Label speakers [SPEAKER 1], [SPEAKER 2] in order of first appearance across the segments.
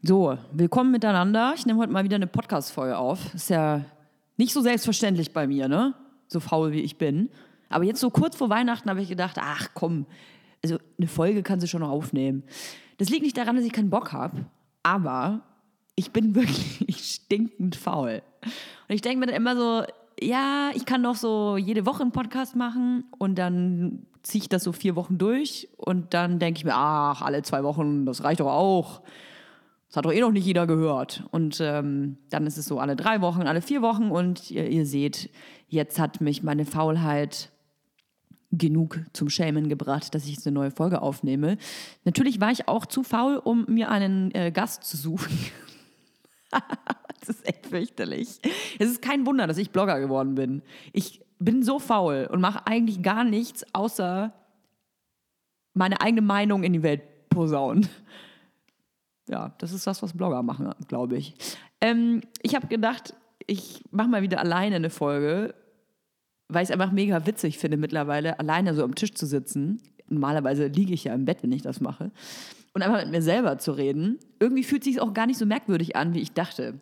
[SPEAKER 1] So, willkommen miteinander. Ich nehme heute mal wieder eine Podcast-Folge auf. Ist ja nicht so selbstverständlich bei mir, ne? So faul wie ich bin. Aber jetzt so kurz vor Weihnachten habe ich gedacht, ach komm, also eine Folge kann sie schon noch aufnehmen. Das liegt nicht daran, dass ich keinen Bock habe, aber ich bin wirklich stinkend faul. Und ich denke mir dann immer so, ja, ich kann doch so jede Woche einen Podcast machen und dann ziehe ich das so vier Wochen durch und dann denke ich mir, ach, alle zwei Wochen, das reicht doch auch. Das hat doch eh noch nicht jeder gehört. Und ähm, dann ist es so alle drei Wochen, alle vier Wochen und ihr, ihr seht, jetzt hat mich meine Faulheit genug zum Schämen gebracht, dass ich jetzt eine neue Folge aufnehme. Natürlich war ich auch zu faul, um mir einen äh, Gast zu suchen. das ist echt fürchterlich. Es ist kein Wunder, dass ich Blogger geworden bin. Ich bin so faul und mache eigentlich gar nichts, außer meine eigene Meinung in die Welt posaunen ja, das ist das, was Blogger machen, glaube ich. Ähm, ich habe gedacht, ich mache mal wieder alleine eine Folge, weil ich es einfach mega witzig finde, mittlerweile alleine so am Tisch zu sitzen. Normalerweise liege ich ja im Bett, wenn ich das mache. Und einfach mit mir selber zu reden. Irgendwie fühlt sich auch gar nicht so merkwürdig an, wie ich dachte.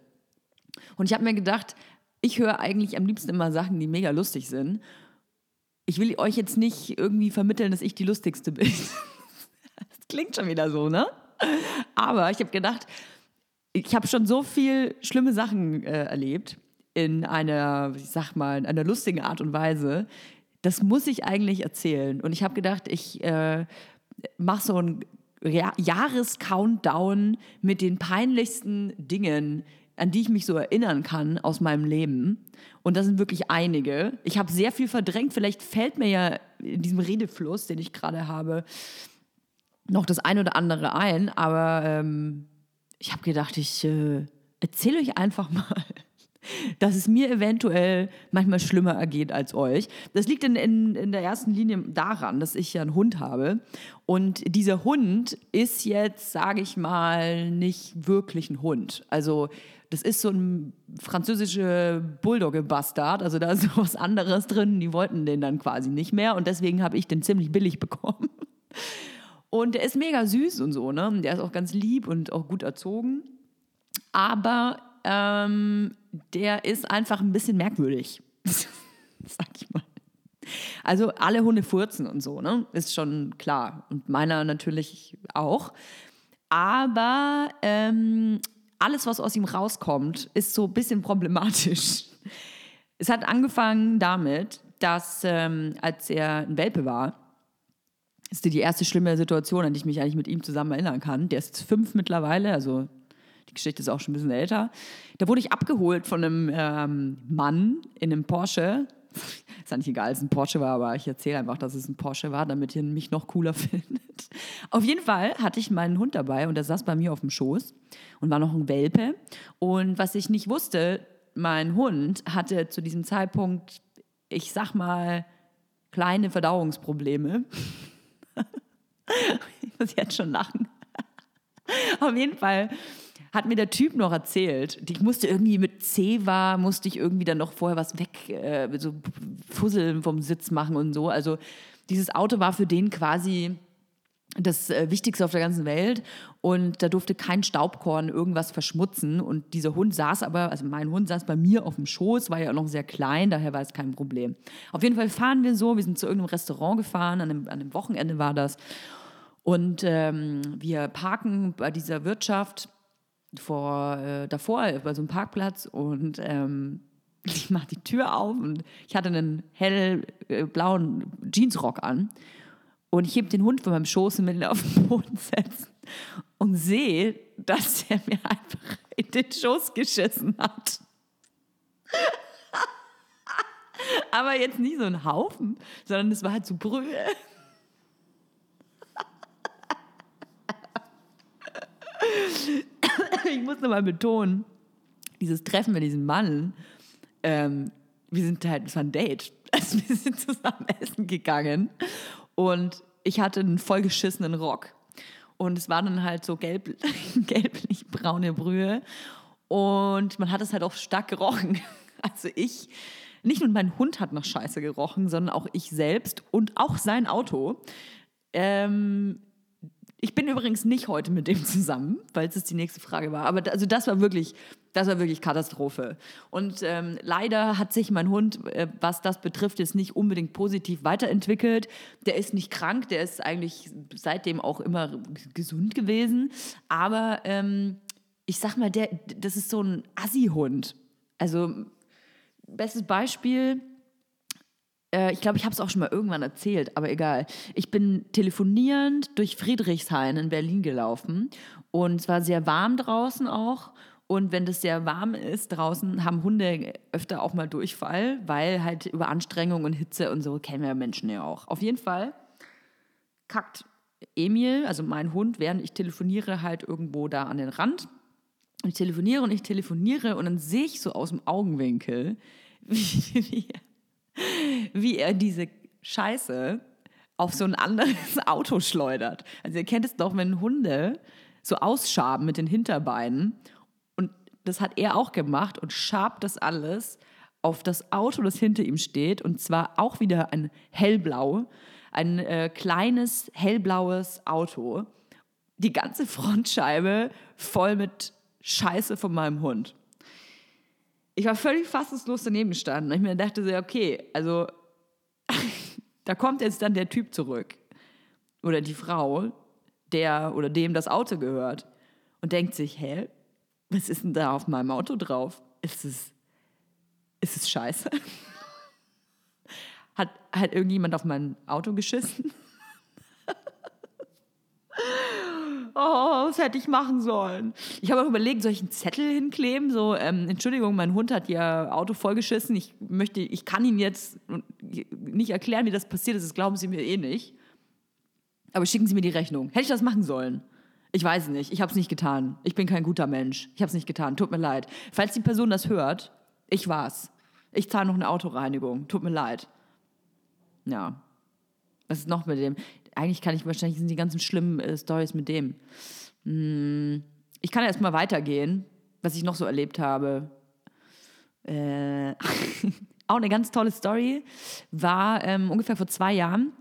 [SPEAKER 1] Und ich habe mir gedacht, ich höre eigentlich am liebsten immer Sachen, die mega lustig sind. Ich will euch jetzt nicht irgendwie vermitteln, dass ich die lustigste bin. das klingt schon wieder so, ne? Aber ich habe gedacht, ich habe schon so viel schlimme Sachen äh, erlebt in einer, ich sag mal, in einer lustigen Art und Weise. Das muss ich eigentlich erzählen. Und ich habe gedacht, ich äh, mache so einen Jahres-Countdown mit den peinlichsten Dingen, an die ich mich so erinnern kann aus meinem Leben. Und das sind wirklich einige. Ich habe sehr viel verdrängt. Vielleicht fällt mir ja in diesem Redefluss, den ich gerade habe, noch das ein oder andere ein, aber ähm, ich habe gedacht, ich äh, erzähle euch einfach mal, dass es mir eventuell manchmal schlimmer ergeht als euch. Das liegt in, in, in der ersten Linie daran, dass ich ja einen Hund habe. Und dieser Hund ist jetzt, sage ich mal, nicht wirklich ein Hund. Also das ist so ein französische Bulldogge-Bastard. Also da ist so was anderes drin. Die wollten den dann quasi nicht mehr. Und deswegen habe ich den ziemlich billig bekommen. Und der ist mega süß und so, ne? Der ist auch ganz lieb und auch gut erzogen. Aber ähm, der ist einfach ein bisschen merkwürdig. Sag ich mal. Also alle Hunde furzen und so, ne? Ist schon klar. Und meiner natürlich auch. Aber ähm, alles, was aus ihm rauskommt, ist so ein bisschen problematisch. Es hat angefangen damit, dass ähm, als er ein Welpe war, ist die erste schlimme Situation, an die ich mich eigentlich mit ihm zusammen erinnern kann. Der ist fünf mittlerweile, also die Geschichte ist auch schon ein bisschen älter. Da wurde ich abgeholt von einem ähm, Mann in einem Porsche. Ist eigentlich egal, dass es ein Porsche war, aber ich erzähle einfach, dass es ein Porsche war, damit ihr mich noch cooler findet. Auf jeden Fall hatte ich meinen Hund dabei und der saß bei mir auf dem Schoß und war noch ein Welpe. Und was ich nicht wusste, mein Hund hatte zu diesem Zeitpunkt, ich sag mal, kleine Verdauungsprobleme. ich muss jetzt schon lachen. Auf jeden Fall hat mir der Typ noch erzählt, ich musste irgendwie mit C war, musste ich irgendwie dann noch vorher was weg, äh, so Fusseln vom Sitz machen und so. Also dieses Auto war für den quasi das äh, Wichtigste auf der ganzen Welt. Und da durfte kein Staubkorn irgendwas verschmutzen. Und dieser Hund saß aber, also mein Hund saß bei mir auf dem Schoß, war ja auch noch sehr klein, daher war es kein Problem. Auf jeden Fall fahren wir so, wir sind zu irgendeinem Restaurant gefahren, an einem, an einem Wochenende war das. Und ähm, wir parken bei dieser Wirtschaft vor, äh, davor bei so einem Parkplatz und ähm, ich mache die Tür auf und ich hatte einen hellblauen äh, Jeansrock an und ich heb den Hund von meinem Schoß und will ihn auf den Boden setzen und sehe, dass er mir einfach in den Schoß geschissen hat. Aber jetzt nicht so ein Haufen, sondern es war halt so Brühe. ich muss nochmal betonen, dieses Treffen mit diesem Mann, ähm, wir sind halt, es war ein Date. Also wir sind zusammen essen gegangen und ich hatte einen vollgeschissenen Rock. Und es war dann halt so gelb, gelblich-braune Brühe. Und man hat es halt auch stark gerochen. Also ich, nicht nur mein Hund hat nach Scheiße gerochen, sondern auch ich selbst und auch sein Auto. Ähm, Ich bin übrigens nicht heute mit dem zusammen, weil es die nächste Frage war. Aber also das war wirklich, das war wirklich Katastrophe. Und ähm, leider hat sich mein Hund, äh, was das betrifft, jetzt nicht unbedingt positiv weiterentwickelt. Der ist nicht krank, der ist eigentlich seitdem auch immer gesund gewesen. Aber ähm, ich sag mal, der, das ist so ein Assi-Hund. Also, bestes Beispiel, äh, ich glaube, ich habe es auch schon mal irgendwann erzählt, aber egal. Ich bin telefonierend durch Friedrichshain in Berlin gelaufen und es war sehr warm draußen auch. Und wenn das sehr warm ist draußen, haben Hunde öfter auch mal Durchfall, weil halt über Anstrengung und Hitze und so kennen wir Menschen ja auch. Auf jeden Fall kackt Emil, also mein Hund, während ich telefoniere, halt irgendwo da an den Rand. Und ich telefoniere und ich telefoniere und dann sehe ich so aus dem Augenwinkel, wie, wie, wie er diese Scheiße auf so ein anderes Auto schleudert. Also ihr kennt es doch, wenn Hunde so ausschaben mit den Hinterbeinen. Das hat er auch gemacht und schabt das alles auf das Auto, das hinter ihm steht. Und zwar auch wieder ein hellblau, ein äh, kleines hellblaues Auto. Die ganze Frontscheibe voll mit Scheiße von meinem Hund ich war völlig fassungslos daneben gestanden. Ich mir dachte so, okay, also da kommt jetzt dann der Typ zurück oder die Frau, der oder dem das Auto gehört und denkt sich, hä, was ist denn da auf meinem Auto drauf? Ist es, ist es scheiße? hat, hat irgendjemand auf mein Auto geschissen? oh, was hätte ich machen sollen? Ich habe auch überlegt, soll ich einen Zettel hinkleben? So, ähm, Entschuldigung, mein Hund hat ihr Auto vollgeschissen. Ich möchte, ich kann Ihnen jetzt nicht erklären, wie das passiert ist. Das glauben Sie mir eh nicht. Aber schicken Sie mir die Rechnung. Hätte ich das machen sollen? Ich weiß nicht. Ich habe es nicht getan. Ich bin kein guter Mensch. Ich habe es nicht getan. Tut mir leid. Falls die Person das hört, ich war's. Ich zahle noch eine Autoreinigung. Tut mir leid. Ja. Was ist noch mit dem? eigentlich kann ich wahrscheinlich sind die ganzen schlimmen äh, Stories mit dem. Hm, ich kann erst mal weitergehen, was ich noch so erlebt habe. Äh, auch eine ganz tolle Story war ähm, ungefähr vor zwei Jahren.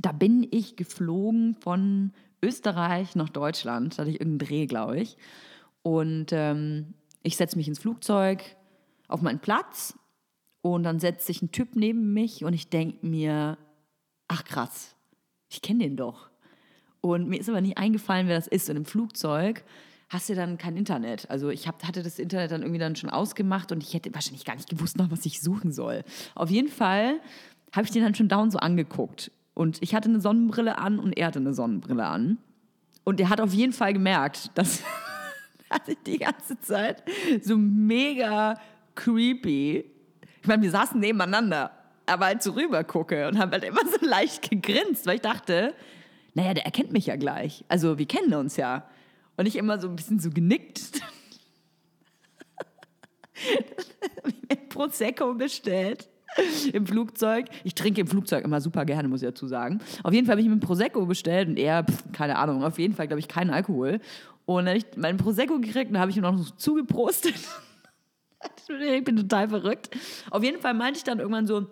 [SPEAKER 1] Da bin ich geflogen von Österreich nach Deutschland. Da hatte ich irgendeinen Dreh, glaube ich. Und ähm, ich setze mich ins Flugzeug auf meinen Platz und dann setzt sich ein Typ neben mich und ich denke mir, ach krass, ich kenne den doch. Und mir ist aber nicht eingefallen, wer das ist. Und im Flugzeug hast du dann kein Internet. Also ich hab, hatte das Internet dann irgendwie dann schon ausgemacht und ich hätte wahrscheinlich gar nicht gewusst noch, was ich suchen soll. Auf jeden Fall habe ich den dann schon down so angeguckt. Und ich hatte eine Sonnenbrille an und er hatte eine Sonnenbrille an. Und er hat auf jeden Fall gemerkt, dass, dass ich die ganze Zeit so mega creepy. Ich meine, wir saßen nebeneinander aber halt so rüber gucke und habe halt immer so leicht gegrinst, weil ich dachte, naja, der erkennt mich ja gleich. Also wir kennen uns ja. Und ich immer so ein bisschen so genickt. Prosecco bestellt im Flugzeug. Ich trinke im Flugzeug immer super gerne, muss ich dazu sagen. Auf jeden Fall habe ich mir ein Prosecco bestellt und er, pff, keine Ahnung, auf jeden Fall, glaube ich, keinen Alkohol. Und dann habe ich meinen Prosecco gekriegt und habe ich ihm noch so zugeprostet. ich bin total verrückt. Auf jeden Fall meinte ich dann irgendwann so,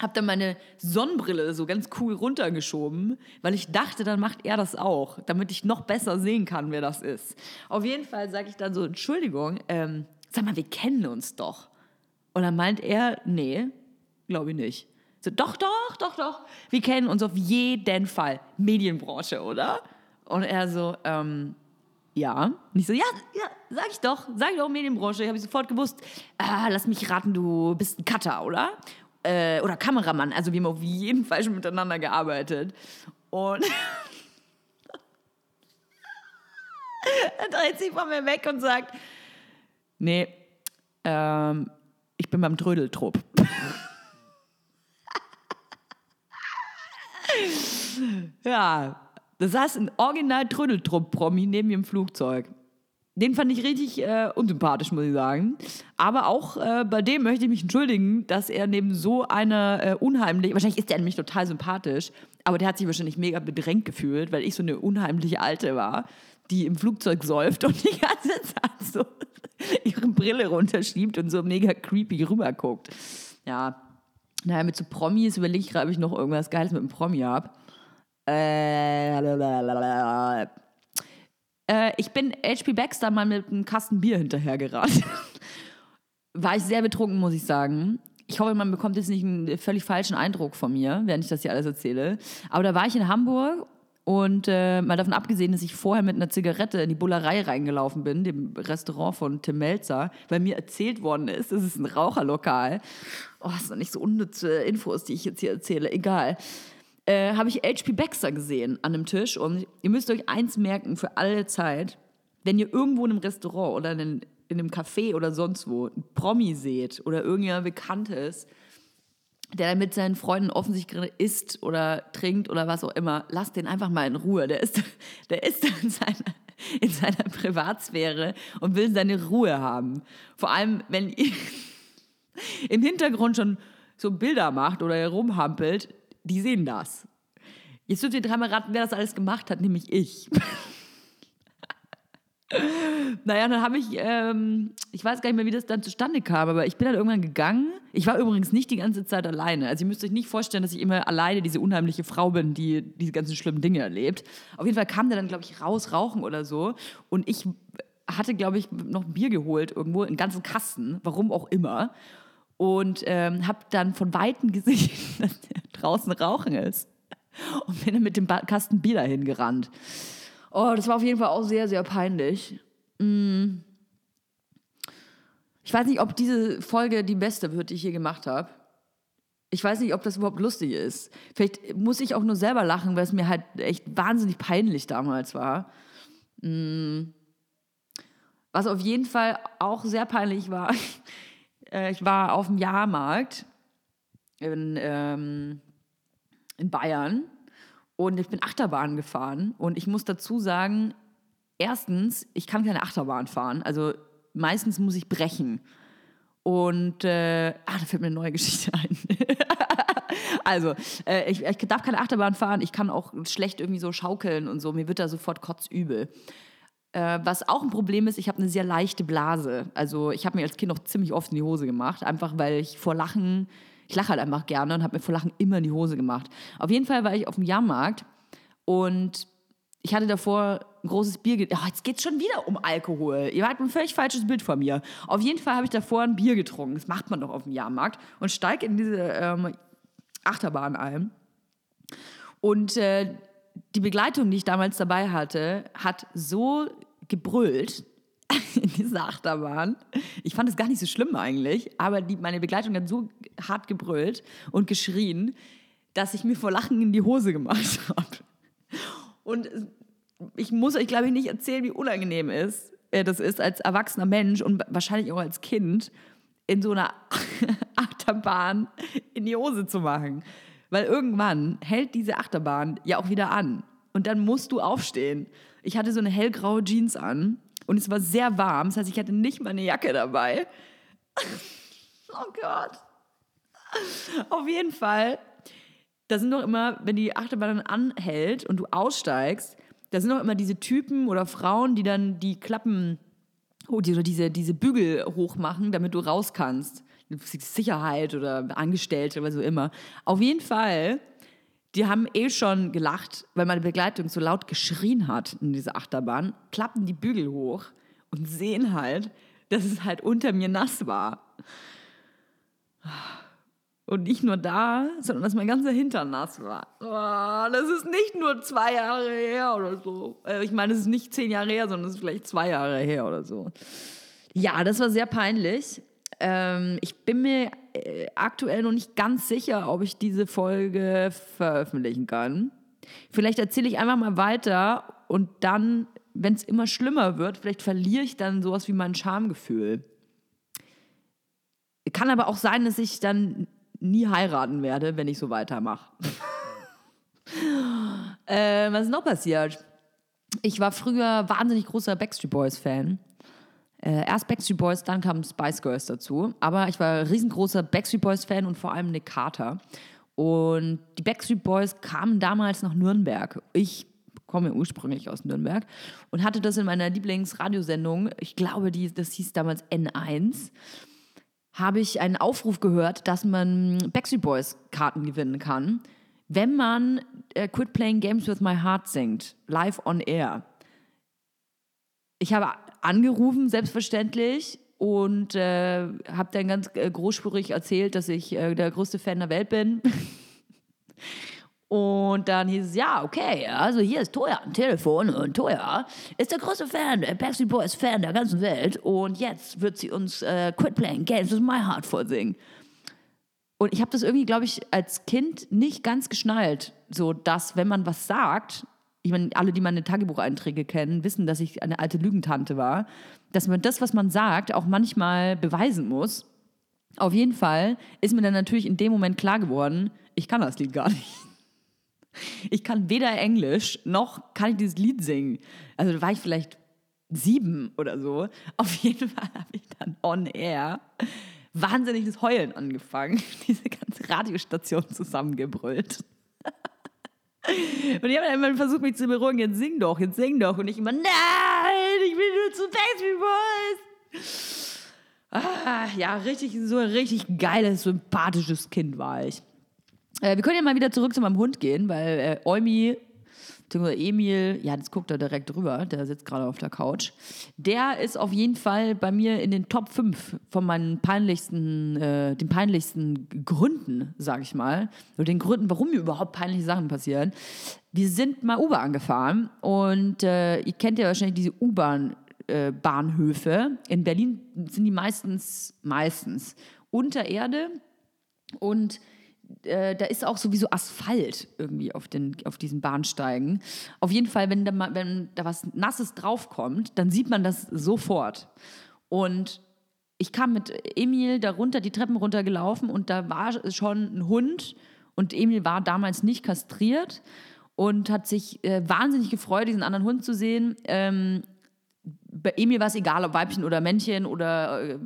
[SPEAKER 1] habe dann meine Sonnenbrille so ganz cool runtergeschoben, weil ich dachte, dann macht er das auch, damit ich noch besser sehen kann, wer das ist. Auf jeden Fall sage ich dann so, Entschuldigung, ähm, sag mal, wir kennen uns doch. Und dann meint er, nee, glaube ich nicht. So, doch, doch, doch, doch, wir kennen uns auf jeden Fall. Medienbranche, oder? Und er so, ähm, ja. Und ich so, ja, ja, sag ich doch, sag ich doch Medienbranche. Ich habe sofort gewusst, ah, lass mich raten, du bist ein Cutter, oder? äh, oder Kameramann. Also wir haben auf jeden Fall schon miteinander gearbeitet. Und er dreht sich von mir weg und sagt, nee, ähm, ich bin beim Trödeltrupp. ja, das heißt ein Original Trödeltrupp-Promi neben mir im Flugzeug. Den fand ich richtig äh, unsympathisch, muss ich sagen. Aber auch äh, bei dem möchte ich mich entschuldigen, dass er neben so einer äh, unheimlich, wahrscheinlich ist der nämlich total sympathisch, aber der hat sich wahrscheinlich mega bedrängt gefühlt, weil ich so eine unheimliche Alte war, die im Flugzeug säuft und die ganze Zeit so ihre Brille runterschiebt und so mega creepy rüberguckt. Ja, naja, mit so Promis überlege ich gerade, ob ich noch irgendwas Geiles mit einem Promi habe. Äh, äh, ich bin HP Baxter mal mit einem Kasten Bier hinterhergerannt. War ich sehr betrunken, muss ich sagen. Ich hoffe, man bekommt jetzt nicht einen völlig falschen Eindruck von mir, während ich das hier alles erzähle. Aber da war ich in Hamburg und äh, mal davon abgesehen, dass ich vorher mit einer Zigarette in die Bullerei reingelaufen bin, dem Restaurant von Tim Melzer, weil mir erzählt worden ist, es ist ein Raucherlokal. Oh, das sind nicht so unnütze Infos, die ich jetzt hier erzähle. Egal. Äh, habe ich HP Baxter gesehen an einem Tisch. Und ihr müsst euch eins merken für alle Zeit, wenn ihr irgendwo in einem Restaurant oder in, in einem Café oder sonst wo einen Promi seht oder irgendjemand Bekanntes, der mit seinen Freunden offensichtlich isst oder trinkt oder was auch immer, lasst den einfach mal in Ruhe. Der ist, der ist in seiner, in seiner Privatsphäre und will seine Ruhe haben. Vor allem, wenn ihr im Hintergrund schon so Bilder macht oder herumhampelt, die sehen das. Jetzt dürft ihr dreimal raten, wer das alles gemacht hat, nämlich ich. naja, dann habe ich, ähm, ich weiß gar nicht mehr, wie das dann zustande kam, aber ich bin dann irgendwann gegangen. Ich war übrigens nicht die ganze Zeit alleine. Also ihr müsst euch nicht vorstellen, dass ich immer alleine diese unheimliche Frau bin, die diese ganzen schlimmen Dinge erlebt. Auf jeden Fall kam der dann, glaube ich, raus, rauchen oder so. Und ich hatte, glaube ich, noch ein Bier geholt irgendwo, einen ganzen Kasten, warum auch immer und ähm, habe dann von Weitem gesehen, dass der draußen rauchen ist. Und bin dann mit dem Kasten Bier dahin gerannt. Oh, das war auf jeden Fall auch sehr, sehr peinlich. Ich weiß nicht, ob diese Folge die beste wird, die ich hier gemacht habe. Ich weiß nicht, ob das überhaupt lustig ist. Vielleicht muss ich auch nur selber lachen, weil es mir halt echt wahnsinnig peinlich damals war. Mm. Was auf jeden Fall auch sehr peinlich war, äh, ich war auf dem Jahrmarkt in, ähm, in Bayern und ich bin Achterbahn gefahren und ich muss dazu sagen, erstens, ich kann keine Achterbahn fahren, also meistens muss ich brechen. Und, äh, ah, da fällt mir eine neue Geschichte ein. also, äh, ich, ich darf keine Achterbahn fahren, ich kann auch schlecht irgendwie so schaukeln und so, mir wird da sofort kotzübel. Äh, was auch ein Problem ist, ich habe eine sehr leichte Blase. Also ich habe mir als Kind noch ziemlich oft in die Hose gemacht, einfach weil ich vor Lachen, ich lache halt einfach gerne und habe mir vor Lachen immer in die Hose gemacht. Auf jeden Fall war ich auf dem Jahrmarkt und ich hatte davor ein großes Bier. Oh, jetzt geht es schon wieder um Alkohol. Ihr habt ein völlig falsches Bild von mir. Auf jeden Fall habe ich davor ein Bier getrunken. Das macht man doch auf dem Jahrmarkt. Und steige in diese ähm, Achterbahn ein. Und äh, die Begleitung, die ich damals dabei hatte, hat so gebrüllt in dieser Achterbahn. Ich fand es gar nicht so schlimm eigentlich, aber die, meine Begleitung hat so hart gebrüllt und geschrien, dass ich mir vor Lachen in die Hose gemacht habe. Und ich muss euch, glaube ich, nicht erzählen, wie unangenehm ist, äh, das ist als erwachsener Mensch und wahrscheinlich auch als Kind in so einer Achterbahn in die Hose zu machen. Weil irgendwann hält diese Achterbahn ja auch wieder an. Und dann musst du aufstehen. Ich hatte so eine hellgraue Jeans an und es war sehr warm. Das heißt, ich hatte nicht mal eine Jacke dabei. oh Gott. Auf jeden Fall, da sind noch immer, wenn die Achterbahn dann anhält und du aussteigst, da sind noch immer diese Typen oder Frauen, die dann die Klappen oh, oder diese, diese Bügel hochmachen, damit du raus kannst. Sicherheit oder Angestellte oder so immer. Auf jeden Fall, die haben eh schon gelacht, weil meine Begleitung so laut geschrien hat in dieser Achterbahn, klappen die Bügel hoch und sehen halt, dass es halt unter mir nass war. Und nicht nur da, sondern dass mein ganzer Hintern nass war. Oh, das ist nicht nur zwei Jahre her oder so. Äh, ich meine, es ist nicht zehn Jahre her, sondern es ist vielleicht zwei Jahre her oder so. Ja, das war sehr peinlich. Ähm, ich bin mir äh, aktuell noch nicht ganz sicher, ob ich diese Folge veröffentlichen kann. Vielleicht erzähle ich einfach mal weiter und dann, wenn es immer schlimmer wird, vielleicht verliere ich dann sowas wie mein Schamgefühl. Kann aber auch sein, dass ich dann nie heiraten werde, wenn ich so weitermache. äh, was ist noch passiert? Ich war früher wahnsinnig großer Backstreet Boys Fan. Äh, erst Backstreet Boys, dann kamen Spice Girls dazu. Aber ich war riesengroßer Backstreet Boys Fan und vor allem Nick Carter. Und die Backstreet Boys kamen damals nach Nürnberg. Ich komme ursprünglich aus Nürnberg und hatte das in meiner Lieblingsradiosendung, ich glaube, die, das hieß damals N1, habe ich einen Aufruf gehört, dass man Backstreet Boys Karten gewinnen kann. wenn man äh, Quit Playing Games with My Heart singt, live on air. Ich habe angerufen, selbstverständlich, und äh, habe dann ganz äh, großspurig erzählt, dass ich äh, der größte Fan der Welt bin. und dann hieß es, ja, okay, also hier ist Toya am Telefon und Toya ist der größte Fan, der Backstreet Boys Fan der ganzen Welt und jetzt wird sie uns äh, Quit Playing Games with My Heart vorsingen. Und ich habe das irgendwie, glaube ich, als Kind nicht ganz geschnallt, so dass, wenn man was sagt, ich meine, alle, die meine Tagebucheinträge kennen, wissen, dass ich eine alte Lügentante war, dass man das, was man sagt, auch manchmal beweisen muss. Auf jeden Fall ist mir dann natürlich in dem Moment klar geworden, ich kann das Lied gar nicht. Ich kann weder Englisch noch kann ich dieses Lied singen. Also da war ich vielleicht sieben oder so. Auf jeden Fall habe ich dann on air wahnsinniges Heulen angefangen, diese ganze Radiostation zusammengebrüllt. Und ich habe dann immer versucht, mich zu beruhigen, jetzt sing doch, jetzt sing doch. Und ich immer, nein, ich will nur zu Backstreet Boys. Ah, ja, richtig, so ein richtig geiles, sympathisches Kind war ich. Äh, wir können ja mal wieder zurück zu meinem Hund gehen, weil äh, Eumi Emil, ja, das guckt er direkt drüber, der sitzt gerade auf der Couch. Der ist auf jeden Fall bei mir in den Top 5 von meinen peinlichsten, äh, den peinlichsten Gründen, sag ich mal. Oder den Gründen, warum mir überhaupt peinliche Sachen passieren. Wir sind mal U-Bahn gefahren und äh, ihr kennt ja wahrscheinlich diese U-Bahn. Äh, Bahnhöfe. In Berlin sind die meistens, meistens unter Erde und äh, da ist auch sowieso Asphalt irgendwie auf, den, auf diesen Bahnsteigen. Auf jeden Fall, wenn da, mal, wenn da was Nasses draufkommt, dann sieht man das sofort. Und ich kam mit Emil da runter, die Treppen runtergelaufen und da war schon ein Hund und Emil war damals nicht kastriert und hat sich äh, wahnsinnig gefreut, diesen anderen Hund zu sehen. Ähm, bei Emil war es egal, ob Weibchen oder Männchen oder äh,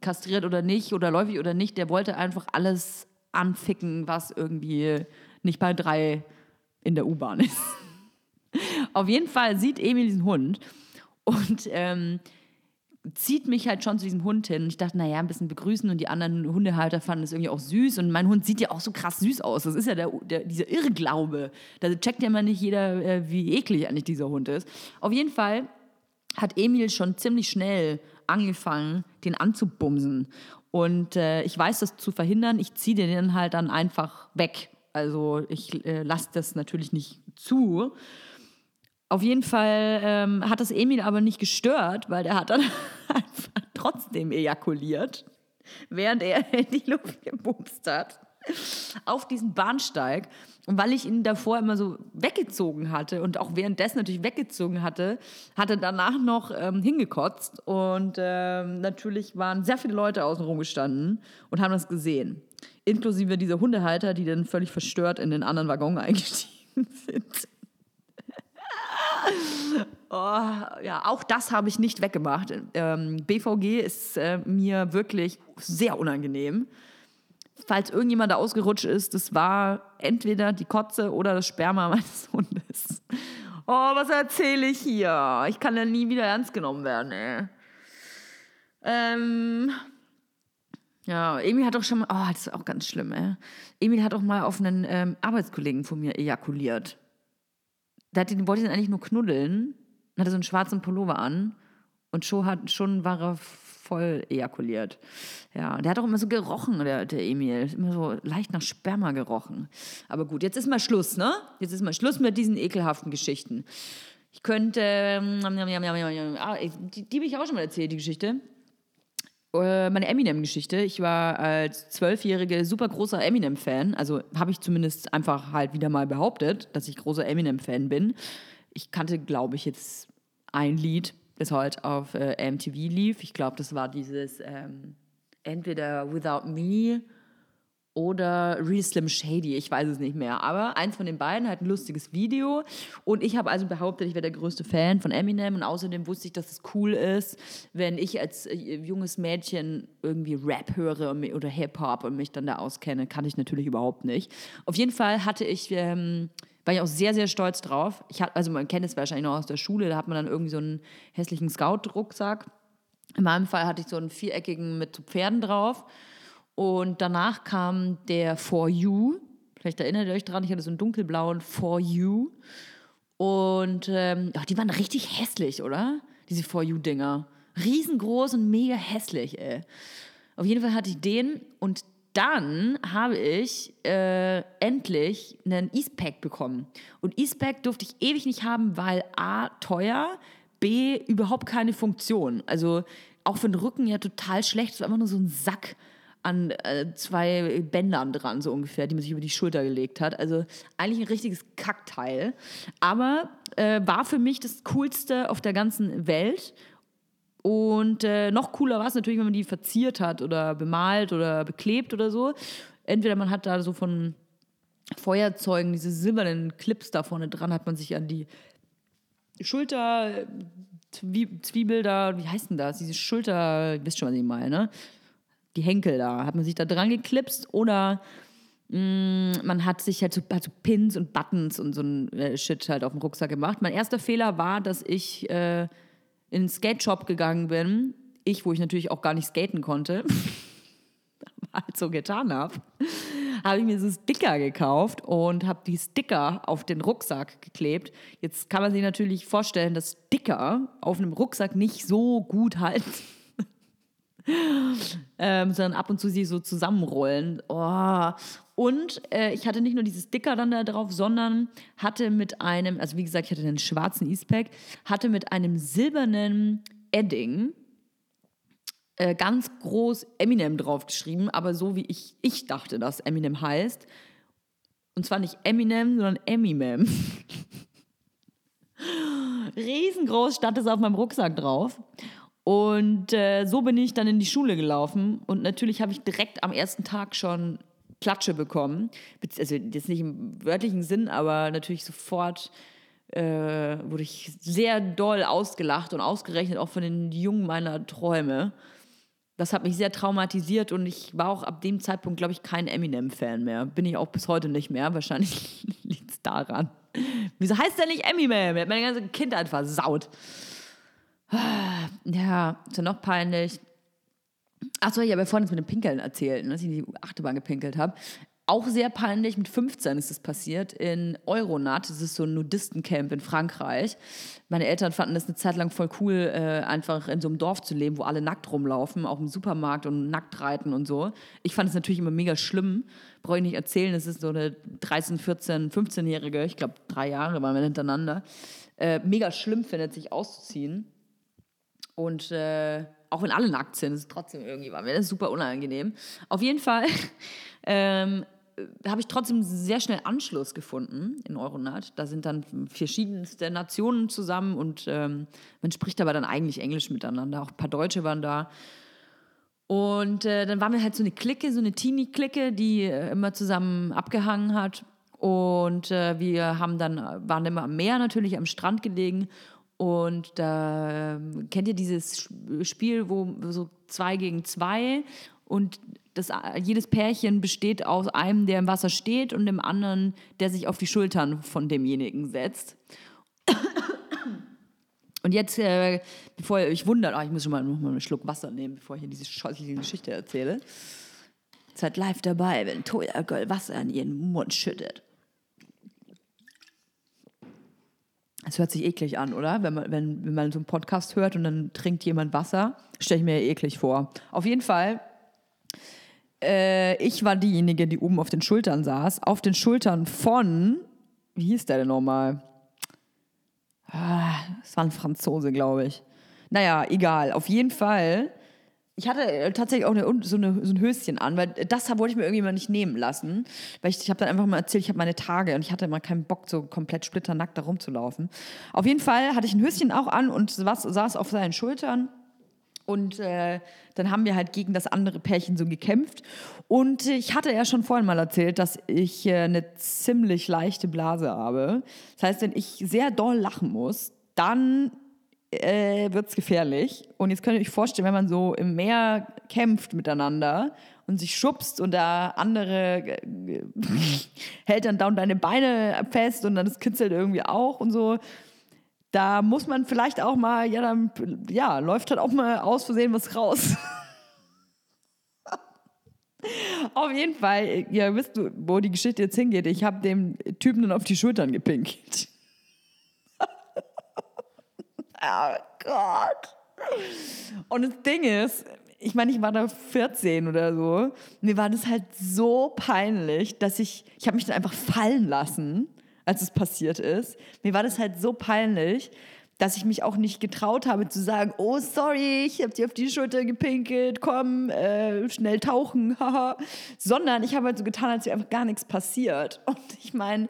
[SPEAKER 1] kastriert oder nicht oder läufig oder nicht. Der wollte einfach alles anficken, was irgendwie nicht bei drei in der U-Bahn ist. Auf jeden Fall sieht Emil diesen Hund und ähm, zieht mich halt schon zu diesem Hund hin. Und ich dachte, naja, ein bisschen begrüßen. Und die anderen Hundehalter fanden es irgendwie auch süß. Und mein Hund sieht ja auch so krass süß aus. Das ist ja der, der, dieser Irrglaube. Da checkt ja mal nicht jeder, äh, wie eklig eigentlich dieser Hund ist. Auf jeden Fall hat Emil schon ziemlich schnell angefangen, den anzubumsen. Und äh, ich weiß das zu verhindern. Ich ziehe den halt dann einfach weg. Also ich äh, lasse das natürlich nicht zu. Auf jeden Fall ähm, hat das Emil aber nicht gestört, weil der hat dann einfach trotzdem ejakuliert, während er in die Luft gebumst hat auf diesen Bahnsteig. Und weil ich ihn davor immer so weggezogen hatte und auch währenddessen natürlich weggezogen hatte, hat er danach noch ähm, hingekotzt. Und ähm, natürlich waren sehr viele Leute außen rum gestanden und haben das gesehen. Inklusive dieser Hundehalter, die dann völlig verstört in den anderen Waggon eingestiegen sind. Oh, ja, auch das habe ich nicht weggemacht. Ähm, BVG ist äh, mir wirklich sehr unangenehm falls irgendjemand da ausgerutscht ist, das war entweder die Kotze oder das Sperma meines Hundes. Oh, was erzähle ich hier? Ich kann ja nie wieder ernst genommen werden, ey. Ähm, ja, Emil hat auch schon mal, oh, das ist auch ganz schlimm, ey. Emil hat auch mal auf einen ähm, Arbeitskollegen von mir ejakuliert. Der hat den, wollte ihn eigentlich nur knuddeln, hatte so einen schwarzen Pullover an und schon, hat, schon war er voll ejakuliert. Ja, der hat auch immer so gerochen, der, der Emil. Immer so leicht nach Sperma gerochen. Aber gut, jetzt ist mal Schluss, ne? Jetzt ist mal Schluss mit diesen ekelhaften Geschichten. Ich könnte, ähm, ah, die, die habe ich auch schon mal erzählt, die Geschichte. Äh, meine Eminem-Geschichte. Ich war als Zwölfjährige super großer Eminem-Fan. Also habe ich zumindest einfach halt wieder mal behauptet, dass ich großer Eminem-Fan bin. Ich kannte, glaube ich, jetzt ein Lied das heute auf äh, MTV lief. Ich glaube, das war dieses ähm, entweder Without Me oder Real Slim Shady, ich weiß es nicht mehr. Aber eins von den beiden hat ein lustiges Video. Und ich habe also behauptet, ich wäre der größte Fan von Eminem. Und außerdem wusste ich, dass es cool ist, wenn ich als äh, junges Mädchen irgendwie Rap höre oder Hip-Hop und mich dann da auskenne. Kann ich natürlich überhaupt nicht. Auf jeden Fall hatte ich ähm, war ich auch sehr, sehr stolz drauf. Ich hatte, also man kennt es wahrscheinlich noch aus der Schule, da hat man dann irgendwie so einen hässlichen Scout-Rucksack. In meinem Fall hatte ich so einen viereckigen mit Pferden drauf. Und danach kam der For You, Vielleicht erinnert ihr euch dran, ich hatte so einen dunkelblauen For You. Und ähm, oh, die waren richtig hässlich, oder? Diese For You-Dinger. Riesengroß und mega hässlich, ey. Auf jeden Fall hatte ich den und dann habe ich äh, endlich einen Eastpack bekommen. Und Eastpack durfte ich ewig nicht haben, weil A, teuer, B, überhaupt keine Funktion. Also auch für den Rücken ja total schlecht. Es war einfach nur so ein Sack an äh, zwei Bändern dran, so ungefähr, die man sich über die Schulter gelegt hat. Also eigentlich ein richtiges Kackteil. Aber äh, war für mich das Coolste auf der ganzen Welt. Und äh, noch cooler war es natürlich, wenn man die verziert hat oder bemalt oder beklebt oder so. Entweder man hat da so von Feuerzeugen diese silbernen Clips da vorne dran, hat man sich an die Schulter, Zwiebel da, wie heißt denn das? Diese Schulter, wisst schon, was ich meine, ne? Die Henkel da, hat man sich da dran geklipst oder mh, mm, man hat sich halt so, halt so, Pins und Buttons und so ein äh, Shit halt auf dem Rucksack gemacht. Mein erster Fehler war, dass ich äh, in den Skate-Shop gegangen bin, ich, wo ich natürlich auch gar nicht skaten konnte, halt so getan habe, habe ich mir so Sticker gekauft und habe die Sticker auf den Rucksack geklebt. Jetzt kann man sich natürlich vorstellen, dass Sticker auf einem Rucksack nicht so gut halten. ähm, sondern ab und zu sie so zusammenrollen. Oh. Und äh, ich hatte nicht nur diese Sticker dann da drauf, sondern hatte mit einem, also wie gesagt, ich hatte einen schwarzen Eastpack, hatte mit einem silbernen Edding äh, ganz groß Eminem draufgeschrieben, aber so wie ich, ich dachte, dass Eminem heißt. Und zwar nicht Eminem, sondern Eminem. Riesengroß stand es auf meinem Rucksack drauf. Und äh, so bin ich dann in die Schule gelaufen. Und natürlich habe ich direkt am ersten Tag schon Klatsche bekommen. Also jetzt nicht im wörtlichen Sinn, aber natürlich sofort äh, wurde ich sehr doll ausgelacht und ausgerechnet auch von den Jungen meiner Träume. Das hat mich sehr traumatisiert und ich war auch ab dem Zeitpunkt, glaube ich, kein Eminem-Fan mehr. Bin ich auch bis heute nicht mehr. Wahrscheinlich liegt es daran. Wieso heißt der nicht Eminem? Er hat meine ganze Kindheit versaut. Ja, ist ja noch peinlich. Achso, ich habe ja vorhin mit dem Pinkeln erzählt, ne, dass ich in die Achterbahn gepinkelt habe. Auch sehr peinlich, mit 15 ist es passiert, in Euronat, das ist so ein Nudistencamp in Frankreich. Meine Eltern fanden das eine Zeit lang voll cool, äh, einfach in so einem Dorf zu leben, wo alle nackt rumlaufen, auch im Supermarkt und nackt reiten und so. Ich fand es natürlich immer mega schlimm, brauche ich nicht erzählen, es ist so eine 13, 14, 15-Jährige, ich glaube drei Jahre waren wir hintereinander, äh, mega schlimm findet, sich auszuziehen. Und äh, auch wenn alle nackt sind, ist trotzdem irgendwie war mir das super unangenehm. Auf jeden Fall ähm, habe ich trotzdem sehr schnell Anschluss gefunden in Euronat. Da sind dann verschiedenste Nationen zusammen und ähm, man spricht aber dann eigentlich Englisch miteinander. Auch ein paar Deutsche waren da. Und äh, dann waren wir halt so eine Clique, so eine Teenie-Clique, die äh, immer zusammen abgehangen hat. Und äh, wir haben dann, waren immer am Meer natürlich, am Strand gelegen und da ähm, kennt ihr dieses Spiel, wo so zwei gegen zwei und das, jedes Pärchen besteht aus einem, der im Wasser steht und dem anderen, der sich auf die Schultern von demjenigen setzt. Und jetzt, äh, bevor ihr euch wundert, oh, ich muss schon mal mal einen Schluck Wasser nehmen, bevor ich hier diese scheußliche Geschichte erzähle. Seid live dabei, wenn Toya Girl Wasser in ihren Mund schüttet. Es hört sich eklig an, oder? Wenn man, wenn, wenn man so einen Podcast hört und dann trinkt jemand Wasser, stelle ich mir ja eklig vor. Auf jeden Fall, äh, ich war diejenige, die oben auf den Schultern saß. Auf den Schultern von, wie hieß der denn nochmal? Ah, das war ein Franzose, glaube ich. Naja, egal. Auf jeden Fall ich hatte äh, tatsächlich auch eine, so, eine, so ein Höschen an, weil das wollte ich mir irgendwie mal nicht nehmen lassen. Weil ich, ich habe dann einfach mal erzählt, ich habe meine Tage und ich hatte immer keinen Bock, so komplett splitternackt da rumzulaufen. Auf jeden Fall hatte ich ein Höschen auch an und saß, saß auf seinen Schultern. Und äh, dann haben wir halt gegen das andere Pärchen so gekämpft. Und ich hatte ja schon vorhin mal erzählt, dass ich äh, eine ziemlich leichte Blase habe. Das heißt, wenn ich sehr doll lachen muss, dann äh, wird es gefährlich. Und jetzt könnt ihr euch vorstellen, wenn man so im Meer kämpft miteinander und sich schubst und der andere hält dann down deine Beine fest und dann das kitzelt irgendwie auch und so. Da muss man vielleicht auch mal, ja, dann, ja, läuft halt auch mal aus Versehen was raus. Auf jeden Fall, ihr wisst, wo die Geschichte jetzt hingeht. Ich habe dem Typen dann auf die Schultern gepinkelt. Oh Gott. Und das Ding ist, ich meine, ich war da 14 oder so. Mir war das halt so peinlich, dass ich, ich habe mich dann einfach fallen lassen, als es passiert ist. Mir war das halt so peinlich, dass ich mich auch nicht getraut habe zu sagen, oh sorry, ich habe dir auf die Schulter gepinkelt, komm, äh, schnell tauchen, haha. Sondern ich habe halt so getan, als wäre einfach gar nichts passiert. Und ich meine,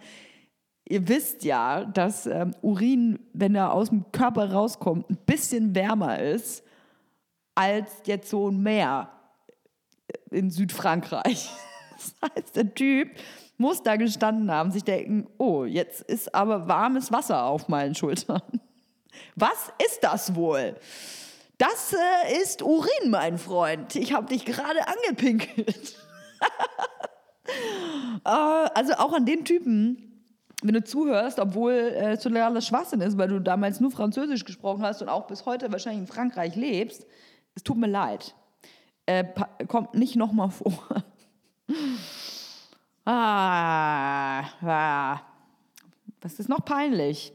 [SPEAKER 1] ihr wisst ja, dass ähm, Urin, wenn er aus dem Körper rauskommt, ein bisschen wärmer ist als jetzt so ein Meer in Südfrankreich. Das heißt, der Typ muss da gestanden haben, sich denken, oh, jetzt ist aber warmes Wasser auf meinen Schultern. Was ist das wohl? Das äh, ist Urin, mein Freund. Ich habe dich gerade angepinkelt. äh, also auch an den Typen, wenn du zuhörst, obwohl äh, es totaler Schwachsinn ist, weil du damals nur Französisch gesprochen hast und auch bis heute wahrscheinlich in Frankreich lebst, es tut mir leid. Äh, kommt nicht nochmal vor. ah, ah, was ist noch peinlich?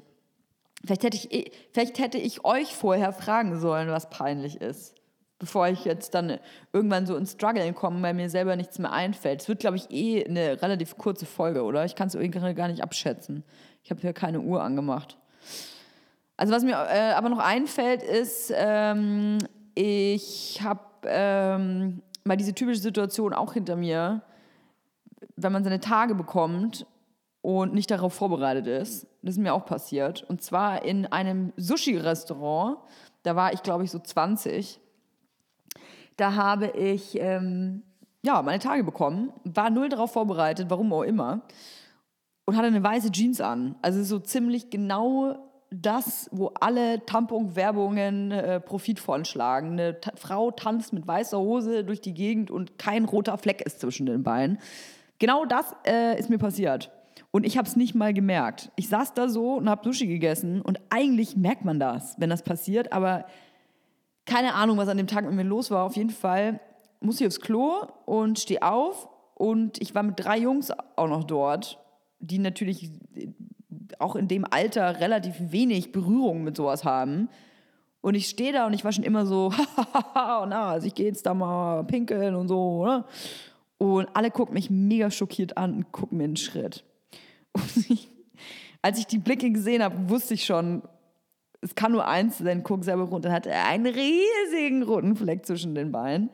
[SPEAKER 1] Vielleicht hätte, ich, eh, vielleicht hätte ich euch vorher fragen sollen, was peinlich ist. Bevor ich jetzt dann irgendwann so ins Struggle komme, weil mir selber nichts mehr einfällt. Es wird, glaube ich, eh eine relativ kurze Folge, oder? Ich kann es irgendwie gar nicht abschätzen. Ich habe hier keine Uhr angemacht. Also was mir äh, aber noch einfällt, ist, ähm, ich habe ähm, mal diese typische Situation auch hinter mir, wenn man seine Tage bekommt und nicht darauf vorbereitet ist. Das ist mir auch passiert. Und zwar in einem Sushi-Restaurant. Da war ich, glaube ich, so 20. Da habe ich ähm, ja, meine Tage bekommen, war null darauf vorbereitet, warum auch immer. Und hatte eine weiße Jeans an. Also so ziemlich genau das, wo alle Tampon-Werbungen äh, Profit von schlagen. Eine Ta Frau tanzt mit weißer Hose durch die Gegend und kein roter Fleck ist zwischen den Beinen. Genau das äh, ist mir passiert. Und ich habe es nicht mal gemerkt. Ich saß da so und habe Sushi gegessen und eigentlich merkt man das, wenn das passiert, aber keine Ahnung, was an dem Tag mit mir los war. Auf jeden Fall muss ich aufs Klo und stehe auf und ich war mit drei Jungs auch noch dort, die natürlich auch in dem Alter relativ wenig Berührung mit sowas haben. Und ich stehe da und ich war schon immer so, na, also ich gehe jetzt da mal pinkeln und so. Ne? Und alle gucken mich mega schockiert an und gucken mir einen Schritt. Ich, als ich die Blicke gesehen habe, wusste ich schon, es kann nur eins sein, guck selber runter, hat er einen riesigen roten Fleck zwischen den Beinen.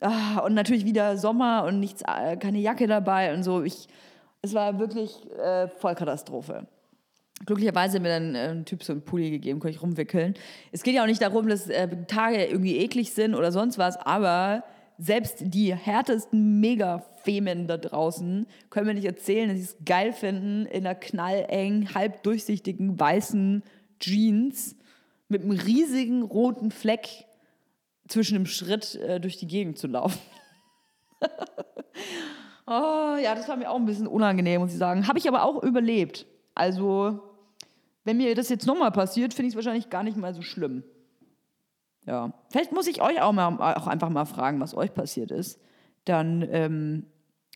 [SPEAKER 1] Ah, und natürlich wieder Sommer und nichts, äh, keine Jacke dabei und so. Ich, es war wirklich äh, Vollkatastrophe. Glücklicherweise hat mir dann äh, ein Typ so einen Pulli gegeben, konnte ich rumwickeln. Es geht ja auch nicht darum, dass äh, Tage irgendwie eklig sind oder sonst was, aber selbst die härtesten Mega-Femen da draußen können mir nicht erzählen, dass sie es geil finden, in einer knallengen, halb durchsichtigen, weißen Jeans mit einem riesigen roten Fleck zwischen dem Schritt äh, durch die Gegend zu laufen. oh, ja, das war mir auch ein bisschen unangenehm, muss ich sagen. Habe ich aber auch überlebt. Also, wenn mir das jetzt nochmal passiert, finde ich es wahrscheinlich gar nicht mal so schlimm. Ja, vielleicht muss ich euch auch, mal, auch einfach mal fragen, was euch passiert ist. Dann ähm,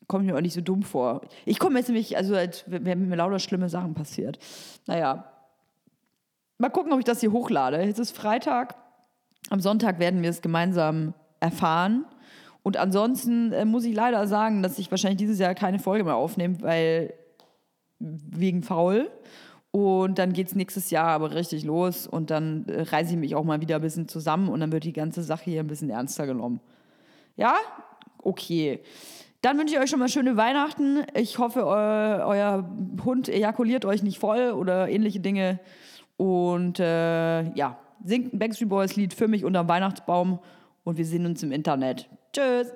[SPEAKER 1] komme ich mir auch nicht so dumm vor. Ich komme jetzt nämlich, also als wären mir lauter schlimme Sachen passiert. Naja, mal gucken, ob ich das hier hochlade. Jetzt ist Freitag. Am Sonntag werden wir es gemeinsam erfahren. Und ansonsten äh, muss ich leider sagen, dass ich wahrscheinlich dieses Jahr keine Folge mehr aufnehme, weil wegen faul. Und dann geht es nächstes Jahr aber richtig los und dann äh, reiße ich mich auch mal wieder ein bisschen zusammen und dann wird die ganze Sache hier ein bisschen ernster genommen. Ja? Okay. Dann wünsche ich euch schon mal schöne Weihnachten. Ich hoffe, eu euer Hund ejakuliert euch nicht voll oder ähnliche Dinge. Und äh, ja, singt ein Backstreet Boys Lied für mich unterm Weihnachtsbaum und wir sehen uns im Internet. Tschüss!